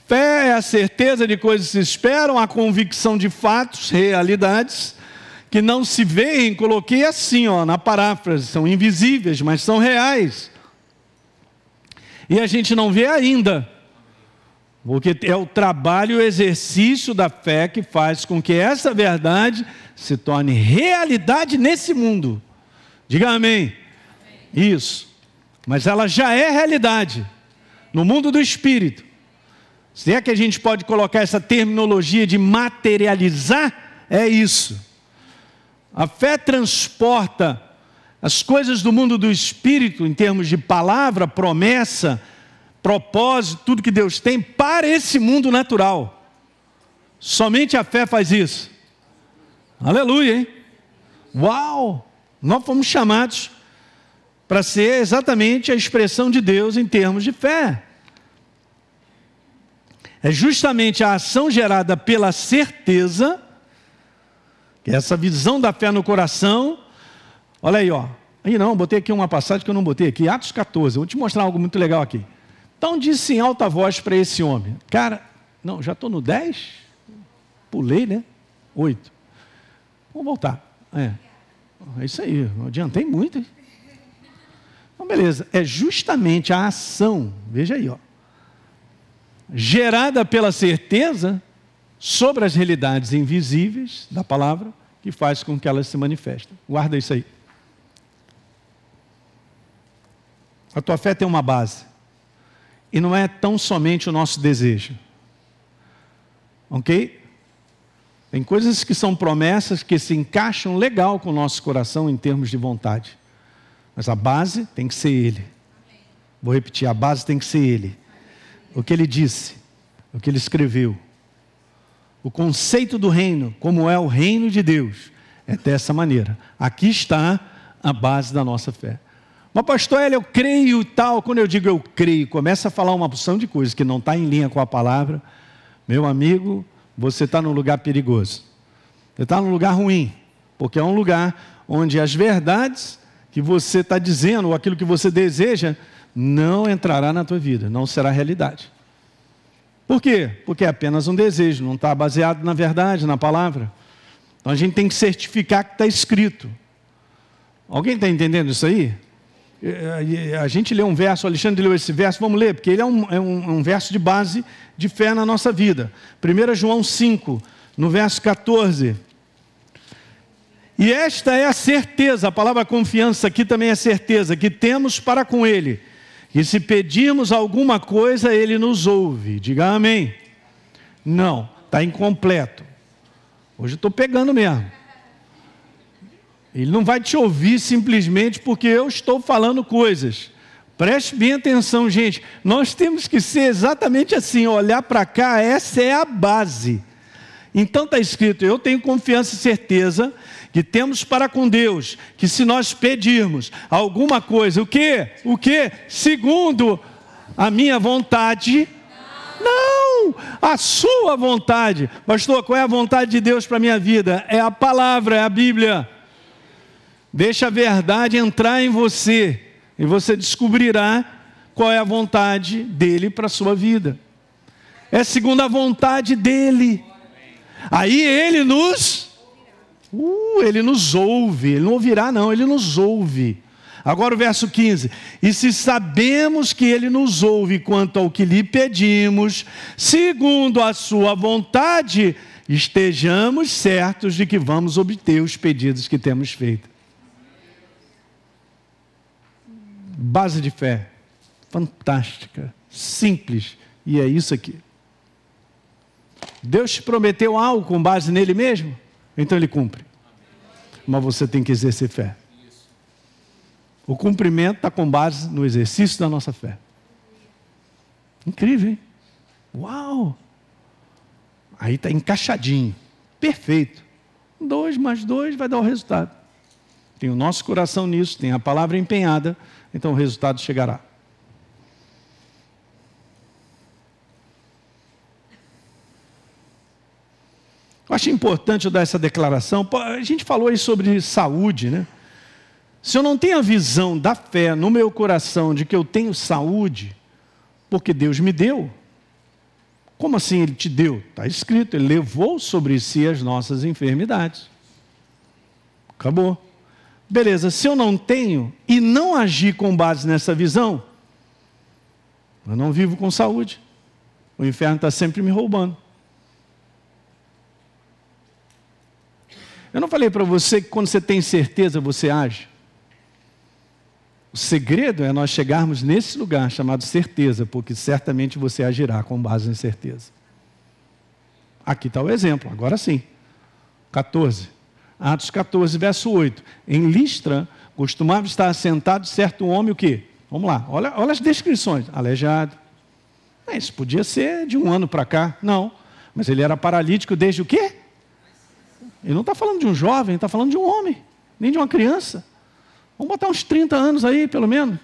Fé é a certeza de coisas que se esperam, a convicção de fatos, realidades que não se veem, coloquei assim, ó, na paráfrase, são invisíveis, mas são reais. E a gente não vê ainda, porque é o trabalho, o exercício da fé que faz com que essa verdade se torne realidade nesse mundo. Diga amém. amém. Isso. Mas ela já é realidade no mundo do espírito. Se é que a gente pode colocar essa terminologia de materializar, é isso. A fé transporta as coisas do mundo do espírito, em termos de palavra, promessa, propósito, tudo que Deus tem, para esse mundo natural. Somente a fé faz isso. Aleluia, hein? Uau! Nós fomos chamados para ser exatamente a expressão de Deus em termos de fé. É justamente a ação gerada pela certeza essa visão da fé no coração. Olha aí, ó. Aí não, botei aqui uma passagem que eu não botei aqui, Atos 14. Vou te mostrar algo muito legal aqui. Então disse em alta voz para esse homem: Cara, não, já estou no 10? Pulei, né? 8. Vamos voltar. É. É isso aí, adiantei muito. Hein? Então, beleza. É justamente a ação, veja aí, ó. Gerada pela certeza sobre as realidades invisíveis da palavra que faz com que elas se manifestem. Guarda isso aí. A tua fé tem uma base. E não é tão somente o nosso desejo. Ok? Tem coisas que são promessas que se encaixam legal com o nosso coração em termos de vontade. Mas a base tem que ser Ele. Vou repetir: a base tem que ser Ele. O que Ele disse, o que Ele escreveu, o conceito do reino, como é o reino de Deus, é dessa maneira. Aqui está a base da nossa fé. Mas, pastor, eu creio e tal. Quando eu digo eu creio, começa a falar uma porção de coisas que não está em linha com a palavra. Meu amigo, você está num lugar perigoso. Você está num lugar ruim, porque é um lugar onde as verdades que você está dizendo, ou aquilo que você deseja, não entrará na tua vida, não será realidade. Por quê? Porque é apenas um desejo, não está baseado na verdade, na palavra. Então a gente tem que certificar que está escrito. Alguém está entendendo isso aí? É, é, a gente lê um verso, Alexandre leu esse verso, vamos ler, porque ele é um, é um, um verso de base de fé na nossa vida. 1 João 5, no verso 14. E esta é a certeza, a palavra confiança aqui também é certeza, que temos para com Ele e se pedirmos alguma coisa, Ele nos ouve. Diga amém. Não, está incompleto. Hoje estou pegando mesmo. Ele não vai te ouvir simplesmente porque eu estou falando coisas. Preste bem atenção, gente. Nós temos que ser exatamente assim, olhar para cá, essa é a base. Então está escrito: eu tenho confiança e certeza que temos para com Deus, que se nós pedirmos alguma coisa, o que? O que? Segundo a minha vontade, não, a sua vontade. Pastor, qual é a vontade de Deus para a minha vida? É a palavra, é a Bíblia. Deixa a verdade entrar em você e você descobrirá qual é a vontade dele para a sua vida. É segundo a vontade dele. Aí ele nos uh, ele nos ouve, ele não ouvirá não, ele nos ouve. Agora o verso 15: E se sabemos que ele nos ouve quanto ao que lhe pedimos, segundo a sua vontade, estejamos certos de que vamos obter os pedidos que temos feito. Base de fé, fantástica, simples, e é isso aqui. Deus te prometeu algo com base nele mesmo, então ele cumpre. Mas você tem que exercer fé. O cumprimento está com base no exercício da nossa fé. Incrível, hein? Uau! Aí está encaixadinho, perfeito. Dois mais dois vai dar o resultado. Tem o nosso coração nisso, tem a palavra empenhada, então o resultado chegará. Eu acho importante eu dar essa declaração. A gente falou aí sobre saúde, né? Se eu não tenho a visão da fé no meu coração de que eu tenho saúde, porque Deus me deu. Como assim Ele te deu? Está escrito, Ele levou sobre si as nossas enfermidades. Acabou. Beleza, se eu não tenho e não agir com base nessa visão, eu não vivo com saúde. O inferno está sempre me roubando. Eu não falei para você que quando você tem certeza você age? O segredo é nós chegarmos nesse lugar chamado certeza, porque certamente você agirá com base em certeza. Aqui está o exemplo, agora sim. 14. Atos 14, verso 8. Em Listra, costumava estar assentado certo homem, o quê? Vamos lá, olha, olha as descrições. Aleijado. Isso podia ser de um ano para cá. Não. Mas ele era paralítico desde o quê? Ele não está falando de um jovem, está falando de um homem, nem de uma criança. Vamos botar uns 30 anos aí, pelo menos.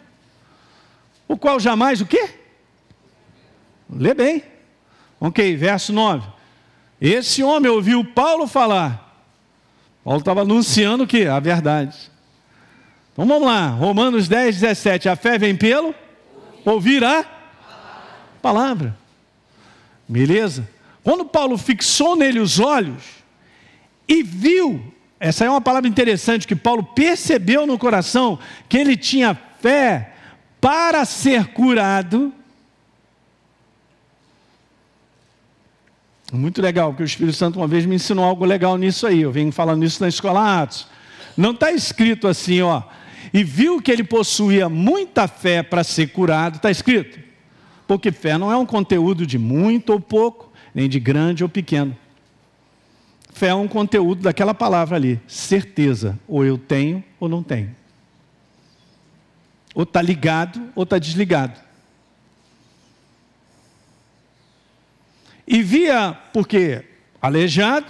O qual jamais o quê? Lê bem. Ok, verso 9. Esse homem ouviu Paulo falar. Paulo estava anunciando o quê? A verdade. Então vamos lá, Romanos 10, 17. A fé vem pelo ouvir a palavra. Beleza? Quando Paulo fixou nele os olhos, e viu, essa é uma palavra interessante que Paulo percebeu no coração, que ele tinha fé para ser curado. Muito legal, porque o Espírito Santo uma vez me ensinou algo legal nisso aí. Eu venho falando isso na escola Atos. Não está escrito assim, ó. E viu que ele possuía muita fé para ser curado. Está escrito? Porque fé não é um conteúdo de muito ou pouco, nem de grande ou pequeno. Fé é um conteúdo daquela palavra ali, certeza. Ou eu tenho ou não tenho. Ou está ligado ou está desligado. E via, porque aleijado,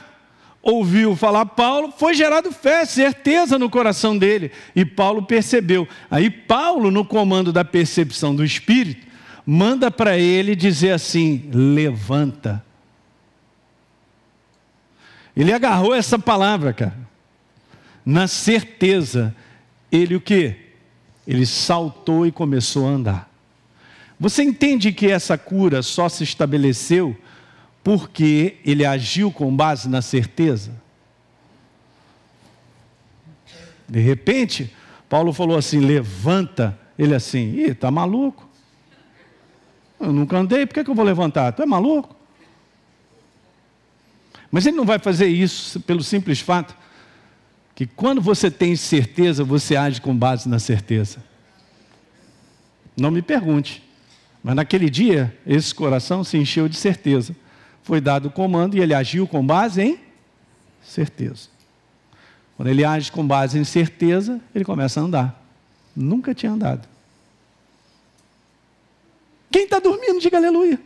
ouviu falar Paulo, foi gerado fé, certeza no coração dele. E Paulo percebeu. Aí Paulo, no comando da percepção do Espírito, manda para ele dizer assim: levanta ele agarrou essa palavra, cara. Na certeza, ele o que? Ele saltou e começou a andar. Você entende que essa cura só se estabeleceu porque ele agiu com base na certeza? De repente, Paulo falou assim: levanta. Ele assim, ih, tá maluco? Eu nunca andei, por que, que eu vou levantar? Tu é maluco? Mas ele não vai fazer isso pelo simples fato que quando você tem certeza, você age com base na certeza. Não me pergunte, mas naquele dia, esse coração se encheu de certeza. Foi dado o comando e ele agiu com base em certeza. Quando ele age com base em certeza, ele começa a andar. Nunca tinha andado. Quem está dormindo, diga aleluia.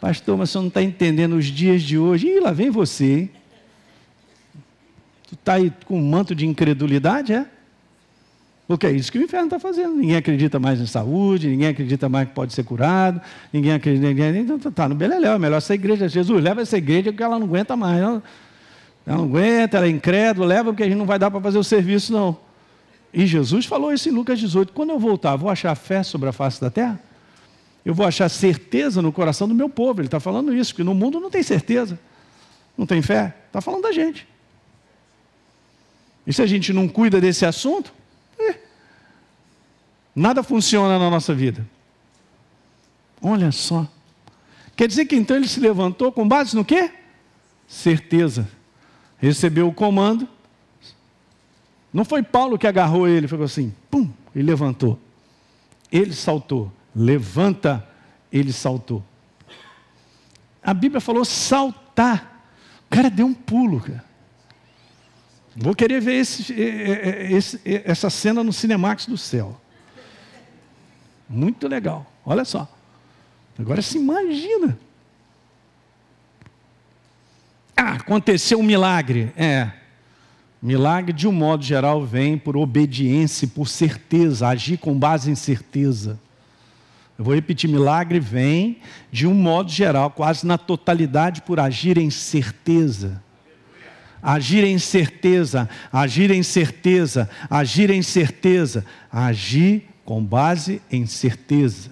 Pastor, mas você não está entendendo os dias de hoje. Ih, lá vem você, hein? Tu está aí com um manto de incredulidade, é? Porque é isso que o inferno está fazendo. Ninguém acredita mais em saúde, ninguém acredita mais que pode ser curado, ninguém acredita. Ninguém, então está no beleléu, é melhor essa igreja. Jesus, leva essa igreja porque ela não aguenta mais. Ela, ela não aguenta, ela é incrédula, leva porque a gente não vai dar para fazer o serviço, não. E Jesus falou isso em Lucas 18: quando eu voltar, vou achar fé sobre a face da terra? Eu vou achar certeza no coração do meu povo. Ele está falando isso, porque no mundo não tem certeza, não tem fé. Está falando da gente. E se a gente não cuida desse assunto, nada funciona na nossa vida. Olha só. Quer dizer que então ele se levantou com base no quê? Certeza. Recebeu o comando. Não foi Paulo que agarrou ele, falou assim, pum, e levantou. Ele saltou. Levanta, ele saltou. A Bíblia falou saltar. O cara deu um pulo, cara. Vou querer ver esse, esse, essa cena no Cinemax do céu. Muito legal. Olha só. Agora se imagina. Ah, aconteceu um milagre. É. Milagre, de um modo geral, vem por obediência, por certeza, agir com base em certeza. Eu vou repetir: milagre vem, de um modo geral, quase na totalidade, por agir em certeza agir em certeza, agir em certeza, agir em certeza, agir com base em certeza,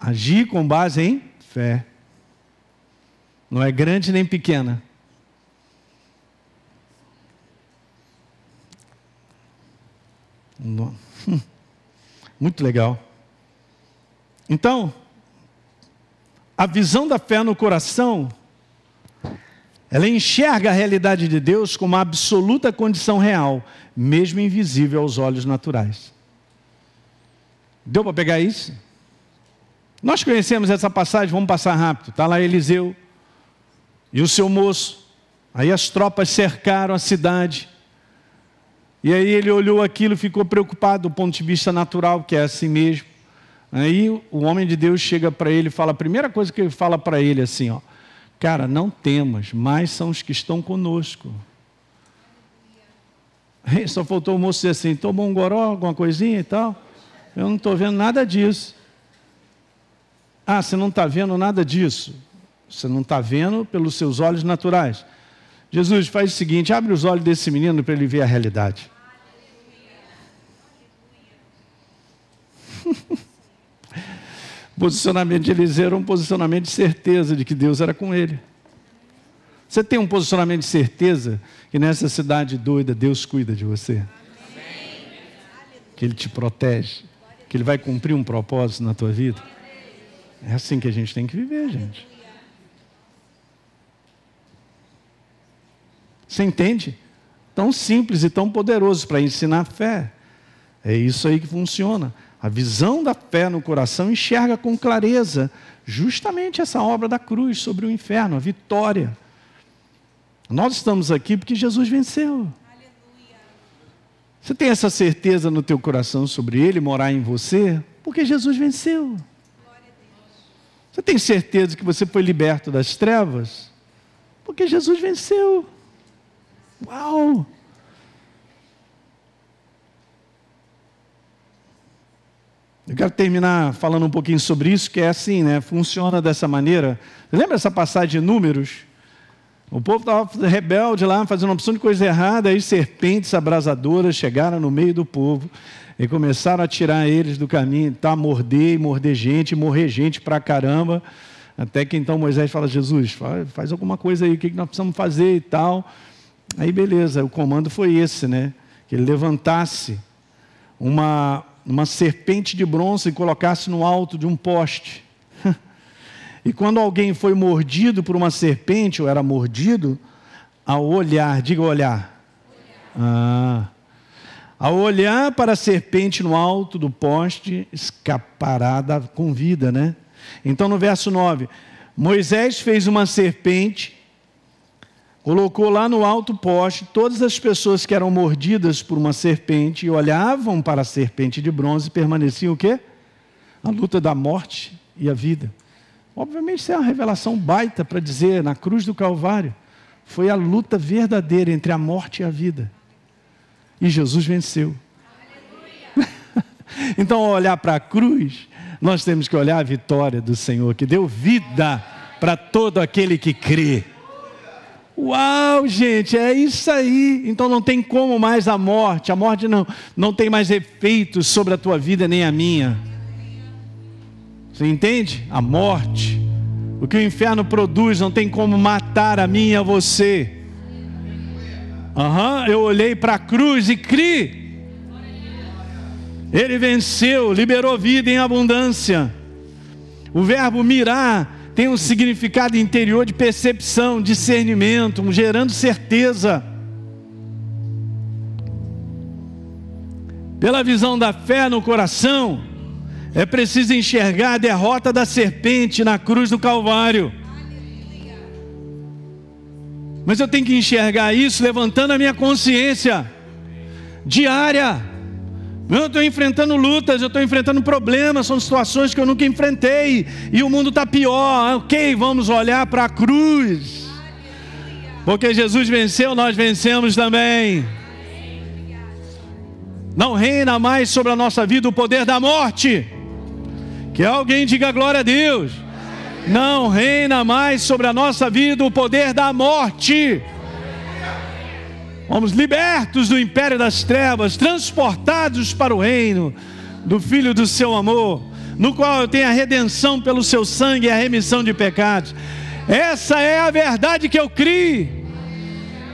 agir com base em fé. Não é grande nem pequena. <laughs> Muito legal. Então, a visão da fé no coração ela enxerga a realidade de Deus como uma absoluta condição real, mesmo invisível aos olhos naturais. Deu para pegar isso? Nós conhecemos essa passagem, vamos passar rápido. Está lá Eliseu e o seu moço. Aí as tropas cercaram a cidade. E aí ele olhou aquilo e ficou preocupado do ponto de vista natural, que é assim mesmo. Aí o homem de Deus chega para ele e fala, a primeira coisa que ele fala para ele é assim, ó, Cara, não temas, mais são os que estão conosco. Só faltou o moço dizer assim: tomou um goró, alguma coisinha e tal. Eu não estou vendo nada disso. Ah, você não está vendo nada disso. Você não está vendo pelos seus olhos naturais. Jesus faz o seguinte: abre os olhos desse menino para ele ver a realidade. <laughs> Posicionamento de Eliseu era um posicionamento de certeza de que Deus era com ele. Você tem um posicionamento de certeza que nessa cidade doida Deus cuida de você? Que Ele te protege? Que Ele vai cumprir um propósito na tua vida? É assim que a gente tem que viver, gente. Você entende? Tão simples e tão poderoso para ensinar fé. É isso aí que funciona. A visão da fé no coração enxerga com clareza justamente essa obra da cruz sobre o inferno, a vitória. Nós estamos aqui porque Jesus venceu. Você tem essa certeza no teu coração sobre ele morar em você? Porque Jesus venceu. Você tem certeza que você foi liberto das trevas? Porque Jesus venceu. Uau! Eu quero terminar falando um pouquinho sobre isso, que é assim, né? Funciona dessa maneira. Lembra essa passagem de números? O povo estava rebelde lá, fazendo uma opção de coisa errada, aí serpentes abrasadoras chegaram no meio do povo e começaram a tirar eles do caminho, tá, morder e morder gente, morrer gente pra caramba. Até que então Moisés fala: Jesus, faz, faz alguma coisa aí, o que nós precisamos fazer e tal. Aí beleza, o comando foi esse, né? Que ele levantasse uma, uma serpente de bronze e colocasse no alto de um poste. E quando alguém foi mordido por uma serpente, ou era mordido, ao olhar, diga olhar. Ah, ao olhar para a serpente no alto do poste, escapará da, com vida, né? Então no verso 9, Moisés fez uma serpente colocou lá no alto poste todas as pessoas que eram mordidas por uma serpente e olhavam para a serpente de bronze permaneciam o quê? A luta da morte e a vida. Obviamente, isso é uma revelação baita para dizer, na cruz do Calvário, foi a luta verdadeira entre a morte e a vida. E Jesus venceu. <laughs> então, ao olhar para a cruz, nós temos que olhar a vitória do Senhor, que deu vida para todo aquele que crê. Uau, gente, é isso aí. Então não tem como mais a morte. A morte não, não tem mais efeitos sobre a tua vida nem a minha. Você entende? A morte. O que o inferno produz não tem como matar a mim e a você. Uhum, eu olhei para a cruz e criei. Ele venceu, liberou vida em abundância. O verbo mirar tem um significado interior de percepção, discernimento, gerando certeza. Pela visão da fé no coração, é preciso enxergar a derrota da serpente na cruz do Calvário. Mas eu tenho que enxergar isso levantando a minha consciência diária. Eu estou enfrentando lutas, eu estou enfrentando problemas, são situações que eu nunca enfrentei, e o mundo está pior. Ok, vamos olhar para a cruz, porque Jesus venceu, nós vencemos também. Não reina mais sobre a nossa vida o poder da morte. Que alguém diga glória a Deus. Não reina mais sobre a nossa vida o poder da morte. Fomos libertos do império das trevas, transportados para o reino do Filho do seu amor, no qual eu tenho a redenção pelo seu sangue e a remissão de pecados. Essa é a verdade que eu criei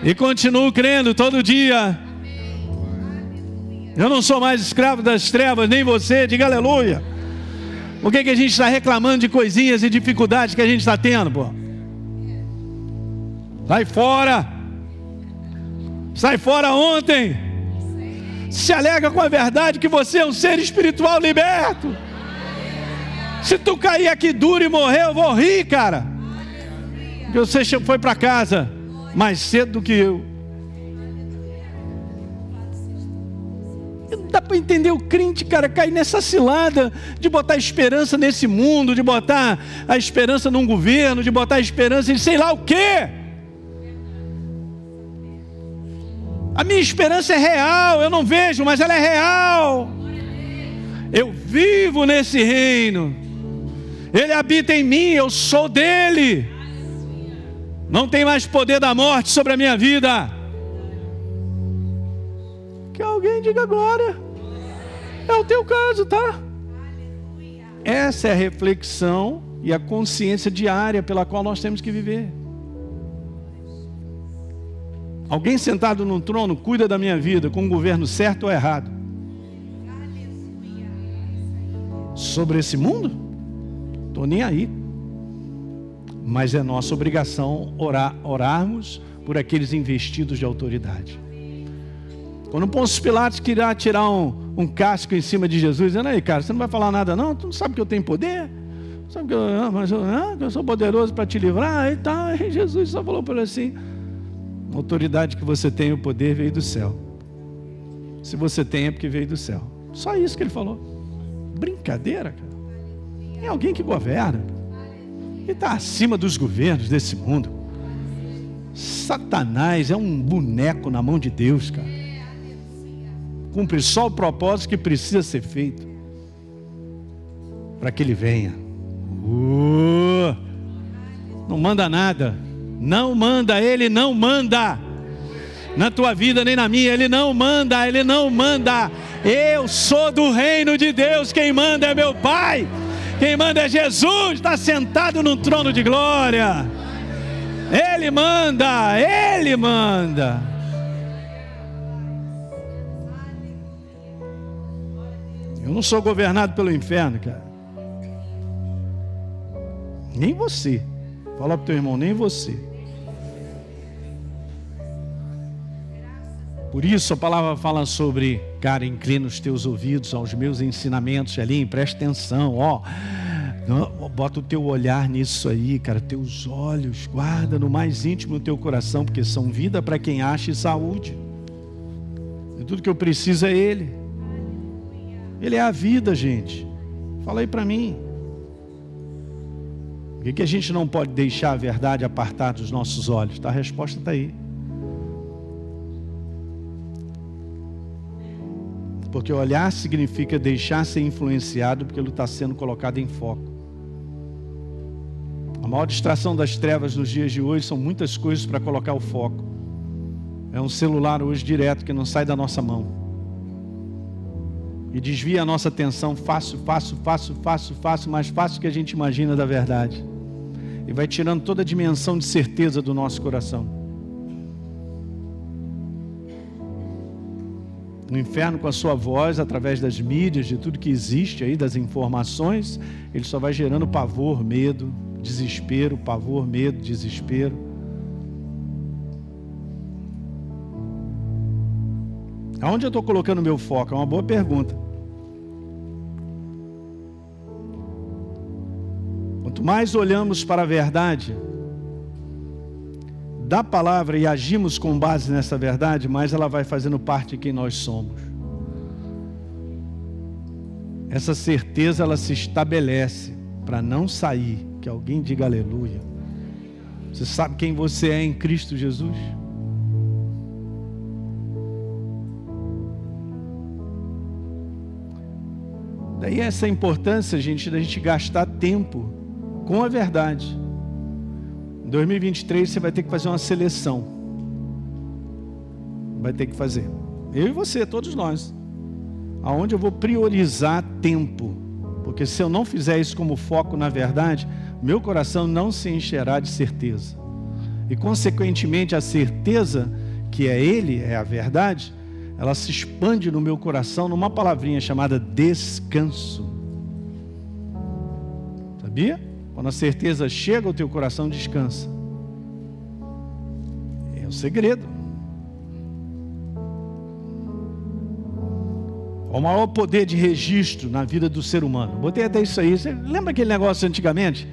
e continuo crendo todo dia. Eu não sou mais escravo das trevas, nem você, diga aleluia. Por que, que a gente está reclamando de coisinhas e dificuldades que a gente está tendo, pô? Sai fora! Sai fora ontem. Se alega com a verdade que você é um ser espiritual liberto. Se tu cair aqui duro e morrer, eu vou rir, cara. Porque você foi para casa mais cedo do que eu. Dá para entender o crente, cara, cair nessa cilada de botar esperança nesse mundo, de botar a esperança num governo, de botar a esperança em sei lá o quê. A minha esperança é real, eu não vejo, mas ela é real. Eu vivo nesse reino. Ele habita em mim, eu sou dele. Não tem mais poder da morte sobre a minha vida. Que alguém diga glória. É o teu caso, tá? Essa é a reflexão e a consciência diária pela qual nós temos que viver. Alguém sentado num trono cuida da minha vida com um governo certo ou errado? Sobre esse mundo? Estou nem aí. Mas é nossa obrigação orar, orarmos por aqueles investidos de autoridade. Quando Pôncio Pilatos queria tirar um, um casco em cima de Jesus, dizendo aí, cara, você não vai falar nada não? Tu não sabe que eu tenho poder? Sabe que eu, ah, mas eu, ah, eu sou poderoso para te livrar? E tal. E Jesus só falou para ele assim: a autoridade que você tem, o poder veio do céu. Se você tem, é porque veio do céu. Só isso que ele falou. Brincadeira, cara. É alguém que governa. E está acima dos governos desse mundo. Satanás é um boneco na mão de Deus, cara. Cumpre só o propósito que precisa ser feito. Para que ele venha. Uh, não manda nada. Não manda, Ele não manda. Na tua vida nem na minha, Ele não manda, Ele não manda. Eu sou do reino de Deus, quem manda é meu Pai. Quem manda é Jesus, está sentado no trono de glória. Ele manda, Ele manda. Eu não sou governado pelo inferno, cara. Nem você. Fala para o teu irmão, nem você. Por isso a palavra fala sobre, cara, inclina os teus ouvidos aos meus ensinamentos, ali, presta atenção, ó. Bota o teu olhar nisso aí, cara, teus olhos, guarda no mais íntimo do teu coração, porque são vida para quem acha e saúde. E tudo que eu preciso é Ele. Ele é a vida, gente. Fala aí para mim. Por que, que a gente não pode deixar a verdade apartar dos nossos olhos? Tá? A resposta está aí. Porque olhar significa deixar ser influenciado porque ele está sendo colocado em foco. A maior distração das trevas nos dias de hoje são muitas coisas para colocar o foco. É um celular hoje direto que não sai da nossa mão. E desvia a nossa atenção fácil, fácil, fácil, fácil, fácil, mais fácil que a gente imagina da verdade. E vai tirando toda a dimensão de certeza do nosso coração. No inferno, com a sua voz, através das mídias, de tudo que existe aí, das informações, ele só vai gerando pavor, medo, desespero, pavor, medo, desespero. Aonde eu estou colocando meu foco? É uma boa pergunta. Quanto mais olhamos para a verdade da palavra e agimos com base nessa verdade, mais ela vai fazendo parte de quem nós somos. Essa certeza ela se estabelece para não sair que alguém diga aleluia. Você sabe quem você é em Cristo Jesus? Daí essa importância, gente, da gente gastar tempo com a verdade. Em 2023 você vai ter que fazer uma seleção. Vai ter que fazer. Eu e você, todos nós. Aonde eu vou priorizar tempo. Porque se eu não fizer isso como foco na verdade, meu coração não se encherá de certeza. E, consequentemente, a certeza que é Ele, é a verdade, ela se expande no meu coração numa palavrinha chamada descanso. Sabia? Quando a certeza chega ao teu coração, descansa. É o segredo. O maior poder de registro na vida do ser humano. Botei até isso aí. Você lembra aquele negócio antigamente?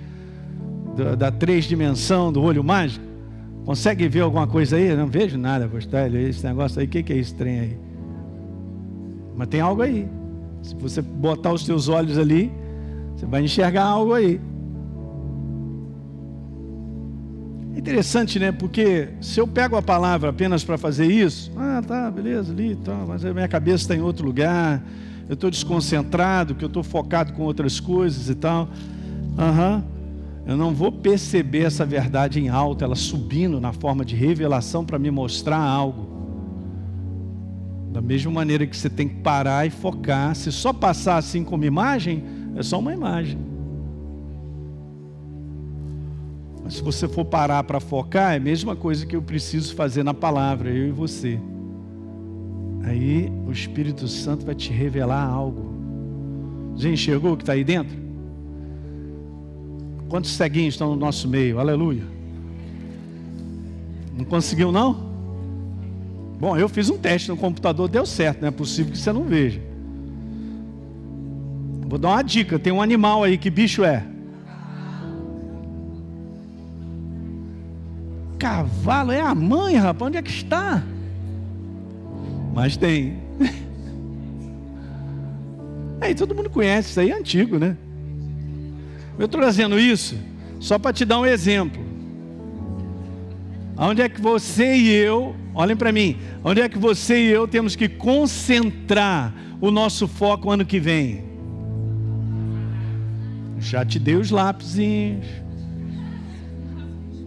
da, da três dimensão, do olho mágico? Consegue ver alguma coisa aí? Não vejo nada, Postelho. Esse negócio aí, o que, que é esse trem aí? Mas tem algo aí. Se você botar os seus olhos ali, você vai enxergar algo aí. É interessante, né? Porque se eu pego a palavra apenas para fazer isso, ah, tá, beleza, ali, tá, mas a minha cabeça está em outro lugar, eu estou desconcentrado, que eu estou focado com outras coisas e tal. Aham. Uhum eu não vou perceber essa verdade em alto, ela subindo na forma de revelação para me mostrar algo. Da mesma maneira que você tem que parar e focar, se só passar assim como imagem, é só uma imagem. Mas se você for parar para focar, é a mesma coisa que eu preciso fazer na palavra, eu e você. Aí o Espírito Santo vai te revelar algo. Já enxergou o que está aí dentro? Quantos ceguinhos estão no nosso meio? Aleluia. Não conseguiu, não? Bom, eu fiz um teste no computador, deu certo, não é possível que você não veja. Vou dar uma dica: tem um animal aí, que bicho é? Cavalo é a mãe, rapaz, onde é que está? Mas tem. <laughs> Aí todo mundo conhece, isso aí é antigo, né? Eu estou trazendo isso só para te dar um exemplo. Onde é que você e eu, olhem para mim, onde é que você e eu temos que concentrar o nosso foco ano que vem? Já te dei os lápisinhos.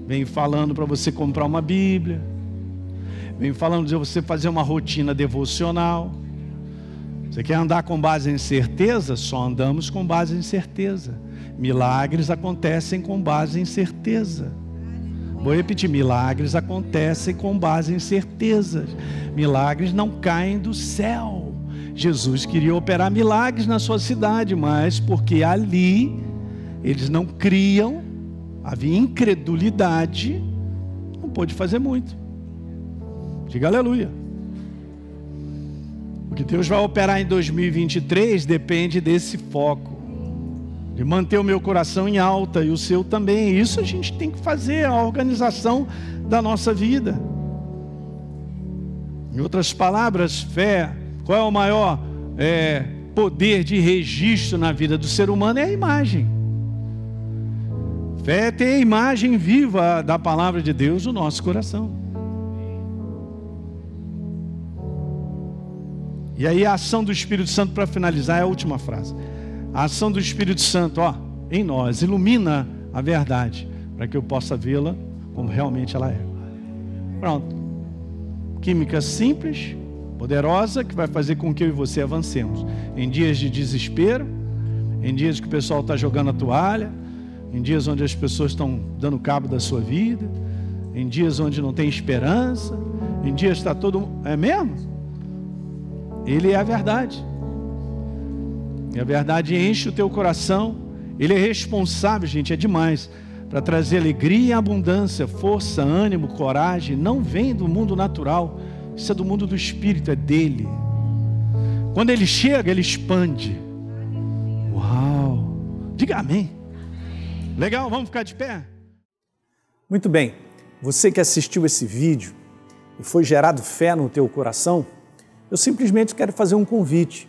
Venho falando para você comprar uma Bíblia. Venho falando de você fazer uma rotina devocional. Você quer andar com base em certeza? Só andamos com base em certeza. Milagres acontecem com base em certeza. Vou repetir: milagres acontecem com base em certezas. Milagres não caem do céu. Jesus queria operar milagres na sua cidade, mas porque ali eles não criam, havia incredulidade, não pôde fazer muito. Diga aleluia. O que Deus vai operar em 2023 depende desse foco. De manter o meu coração em alta e o seu também. Isso a gente tem que fazer, a organização da nossa vida. Em outras palavras, fé, qual é o maior é, poder de registro na vida do ser humano? É a imagem. Fé ter a imagem viva da palavra de Deus no nosso coração. E aí a ação do Espírito Santo, para finalizar, é a última frase. A ação do Espírito Santo, ó, em nós, ilumina a verdade, para que eu possa vê-la como realmente ela é. Pronto. Química simples, poderosa, que vai fazer com que eu e você avancemos. Em dias de desespero, em dias que o pessoal está jogando a toalha, em dias onde as pessoas estão dando cabo da sua vida, em dias onde não tem esperança, em dias está todo. É mesmo? Ele é a verdade. E a verdade enche o teu coração. Ele é responsável, gente, é demais, para trazer alegria abundância, força, ânimo, coragem. Não vem do mundo natural, isso é do mundo do espírito, é dele. Quando ele chega, ele expande. Uau! Diga amém. Legal, vamos ficar de pé? Muito bem. Você que assistiu esse vídeo e foi gerado fé no teu coração, eu simplesmente quero fazer um convite